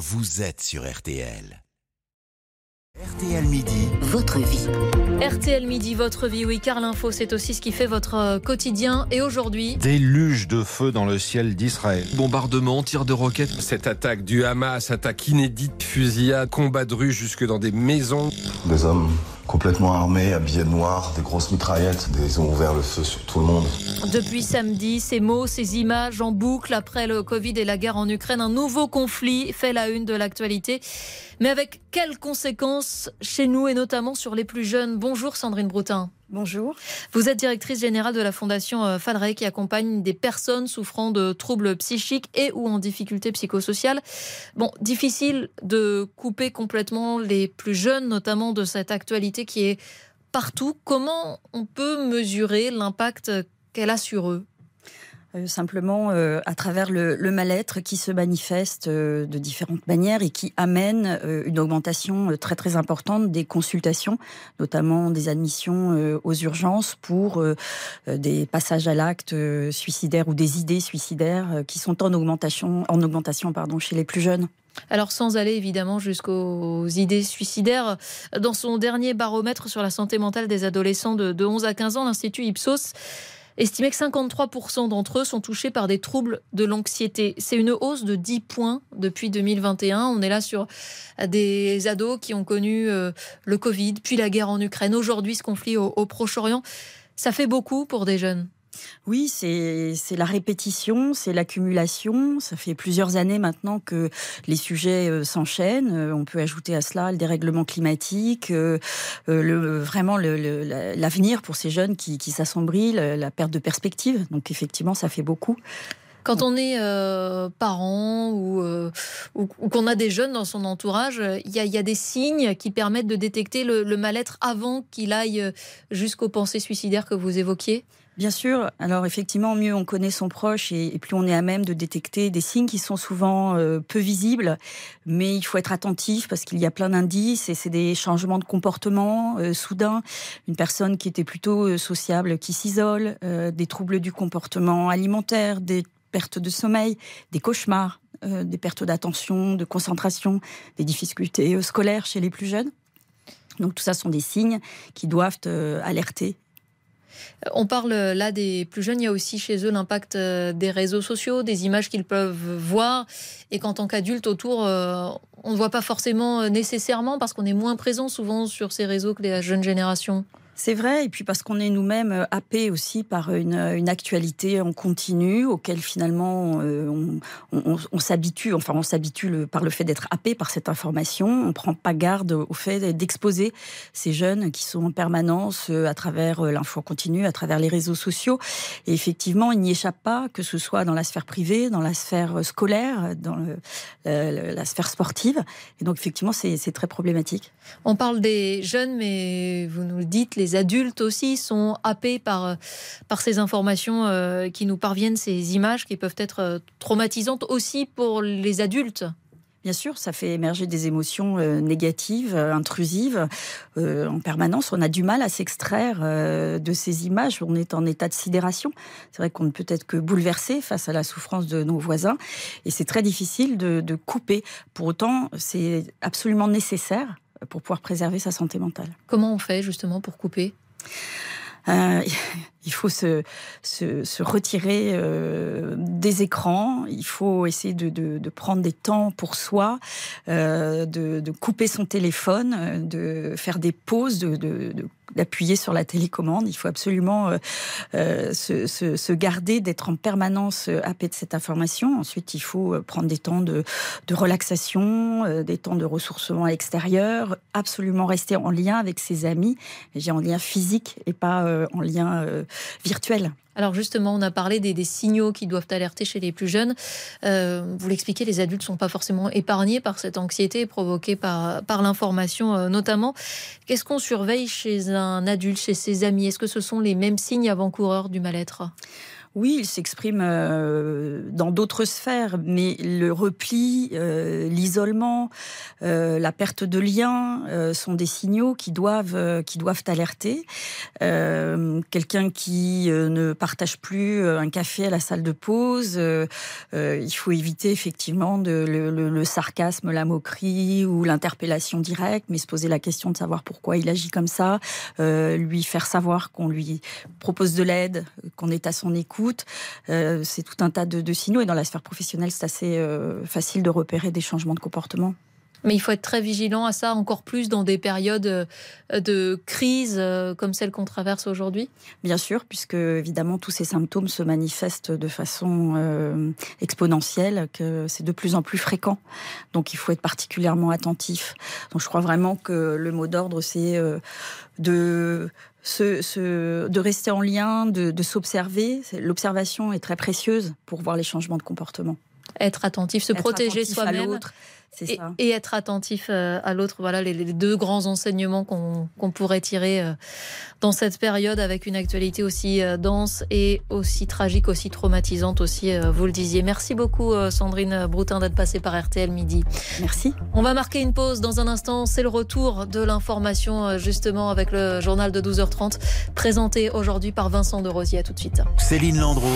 vous êtes sur RTL. RTL Midi. Votre vie. RTL Midi, votre vie, oui, car l'info, c'est aussi ce qui fait votre euh, quotidien. Et aujourd'hui, Déluge de feu dans le ciel d'Israël. Bombardements, tirs de roquettes. Cette attaque du Hamas, attaque inédite, fusillade, combat de rue jusque dans des maisons. Des hommes complètement armés, habillés de noir, des grosses mitraillettes, ils ont ouvert le feu sur tout le monde. depuis samedi, ces mots, ces images en boucle après le Covid et la guerre en Ukraine, un nouveau conflit fait la une de l'actualité. Mais avec quelles conséquences chez nous et notamment sur les plus jeunes? Bonjour Sandrine Broutin. Bonjour. Vous êtes directrice générale de la Fondation euh, Fadrey qui accompagne des personnes souffrant de troubles psychiques et ou en difficulté psychosociale. Bon, difficile de couper complètement les plus jeunes, notamment de cette actualité qui est partout. Comment on peut mesurer l'impact qu'elle a sur eux? Euh, simplement euh, à travers le, mal-être qui se manifeste euh, de différentes manières et qui amène une augmentation très très importante des consultations, notamment des admissions aux urgences pour des passages à l'acte suicidaire ou des idées suicidaires qui sont en augmentation, en augmentation pardon, chez les plus jeunes. Alors sans aller évidemment jusqu'aux idées suicidaires, dans son dernier baromètre sur la santé mentale des adolescents de, de 11 à 15 ans, l'Institut Ipsos estimait que 53% d'entre eux sont touchés par des troubles de l'anxiété. C'est une hausse de 10 points depuis 2021. On est là sur des ados qui ont connu euh, le Covid, puis la guerre en Ukraine, aujourd'hui ce conflit au Proche-Orient. Ça fait beaucoup pour des jeunes. Oui, c'est la répétition, c'est l'accumulation. Ça fait plusieurs années maintenant que les sujets euh, s'enchaînent. Euh, on peut ajouter à cela le dérèglement climatique, euh, le, vraiment le- le- la- l'avenir pour ces jeunes qui, qui s'assombrit, la, perte de perspective. Donc effectivement, ça fait beaucoup. Quand on est euh, parent ou, euh, ou, ou qu'on a des jeunes dans son entourage, il y, a- il y a des signes qui permettent de détecter le, le mal-être avant qu'il aille jusqu'aux pensées suicidaires que vous évoquiez? Bien sûr. Alors effectivement, mieux on connaît son proche et, plus on est à même de détecter des signes qui sont souvent euh, peu visibles, mais il faut être attentif parce qu'il y a plein d'indices et c'est des changements de comportement euh, soudains. Une personne qui était plutôt euh, sociable qui s'isole, des troubles du comportement alimentaire, des pertes de sommeil, des cauchemars, des pertes d'attention, de concentration, des difficultés scolaires chez les plus jeunes. Donc tout ça sont des signes qui doivent alerter On parle euh, là des plus jeunes, il y a aussi chez eux l'impact euh, des réseaux sociaux, des images qu'ils peuvent voir, et qu'en tant qu'adulte autour, euh, on ne voit pas forcément nécessairement parce qu'on est moins présent souvent sur ces réseaux que les jeunes générations. C'est vrai, et puis parce qu'on est nous-mêmes euh, happés aussi par une, euh, une actualité en continu, auquel finalement euh, on, s'habitue, enfin on s'habitue par le fait d'être happé par cette information, on ne prend pas garde au fait d'exposer ces jeunes qui sont en permanence à travers l'info en continu, à travers les réseaux sociaux. Et effectivement, il n'y échappe pas, que ce soit dans la sphère privée, dans la sphère scolaire, dans la, la- sphère sportive. Et donc effectivement, c'est très problématique. On parle des jeunes, mais vous nous le dites, les adultes aussi sont happés par, euh, par ces informations euh, qui nous parviennent, ces images qui peuvent être euh, traumatisantes aussi pour les adultes. Bien sûr, ça fait émerger des émotions négatives, intrusives en permanence. On a du mal à s'extraire de ces images. On est en état de sidération. C'est vrai qu'on ne peut être que bouleversé face à la souffrance de nos voisins. Et c'est très difficile de couper. Pour autant, c'est absolument nécessaire pour pouvoir préserver sa santé mentale. Comment on fait justement pour couper? Euh, il faut se, se, se retirer euh, des écrans, il faut essayer de, de, de prendre des temps pour soi, euh, de, de couper son téléphone, de faire des pauses, de, d'appuyer sur la télécommande. Il faut absolument euh, euh, se, se, se garder, d'être en permanence euh, happé de cette information. Ensuite, il faut euh, prendre des temps de, de relaxation, euh, des temps de ressourcement à l'extérieur, absolument rester en lien avec ses amis, j'ai en lien physique et pas en lien Alors justement, on a parlé des, des signaux qui doivent alerter chez les plus jeunes. Euh, vous l'expliquez, les adultes ne sont pas forcément épargnés par cette anxiété provoquée par, par l'information euh, notamment. Qu'est-ce qu'on surveille chez un adulte, chez ses amis? Est-ce que ce sont les mêmes signes avant-coureurs du mal-être? Oui, il s'exprime dans d'autres sphères, mais le repli, l'isolement, la perte de lien sont des signaux qui doivent, alerter. Quelqu'un qui ne partage plus un café à la salle de pause, il faut éviter effectivement de, le, sarcasme, la moquerie ou l'interpellation directe, mais se poser la question de savoir pourquoi il agit comme ça, lui faire savoir qu'on lui propose de l'aide, qu'on est à son écoute. Euh, c'est tout un tas de, signaux. Et dans la sphère professionnelle, c'est assez euh, facile de repérer des changements de comportement. Mais il faut être très vigilant à ça, encore plus dans des périodes euh, de crise comme celle qu'on traverse aujourd'hui Bien sûr, puisque évidemment tous ces symptômes se manifestent de façon exponentielle, que c'est de plus en plus fréquent. Donc il faut être particulièrement attentif. Donc je crois vraiment que le mot d'ordre, c'est de de rester en lien, de, s'observer. L'observation est très précieuse pour voir les changements de comportement. Être attentif, se protéger soi-même. Et, être attentif euh, à l'autre. Voilà les, deux grands enseignements qu'on pourrait tirer euh, dans cette période avec une actualité aussi euh, dense et aussi tragique, aussi traumatisante aussi, vous le disiez. Merci beaucoup Sandrine Broutin d'être passée par RTL Midi. Merci. On va marquer une pause dans un instant. C'est le retour de l'information justement avec le journal de 12h30 présenté aujourd'hui par Vincent de Rosier. À tout de suite. Céline Landreau.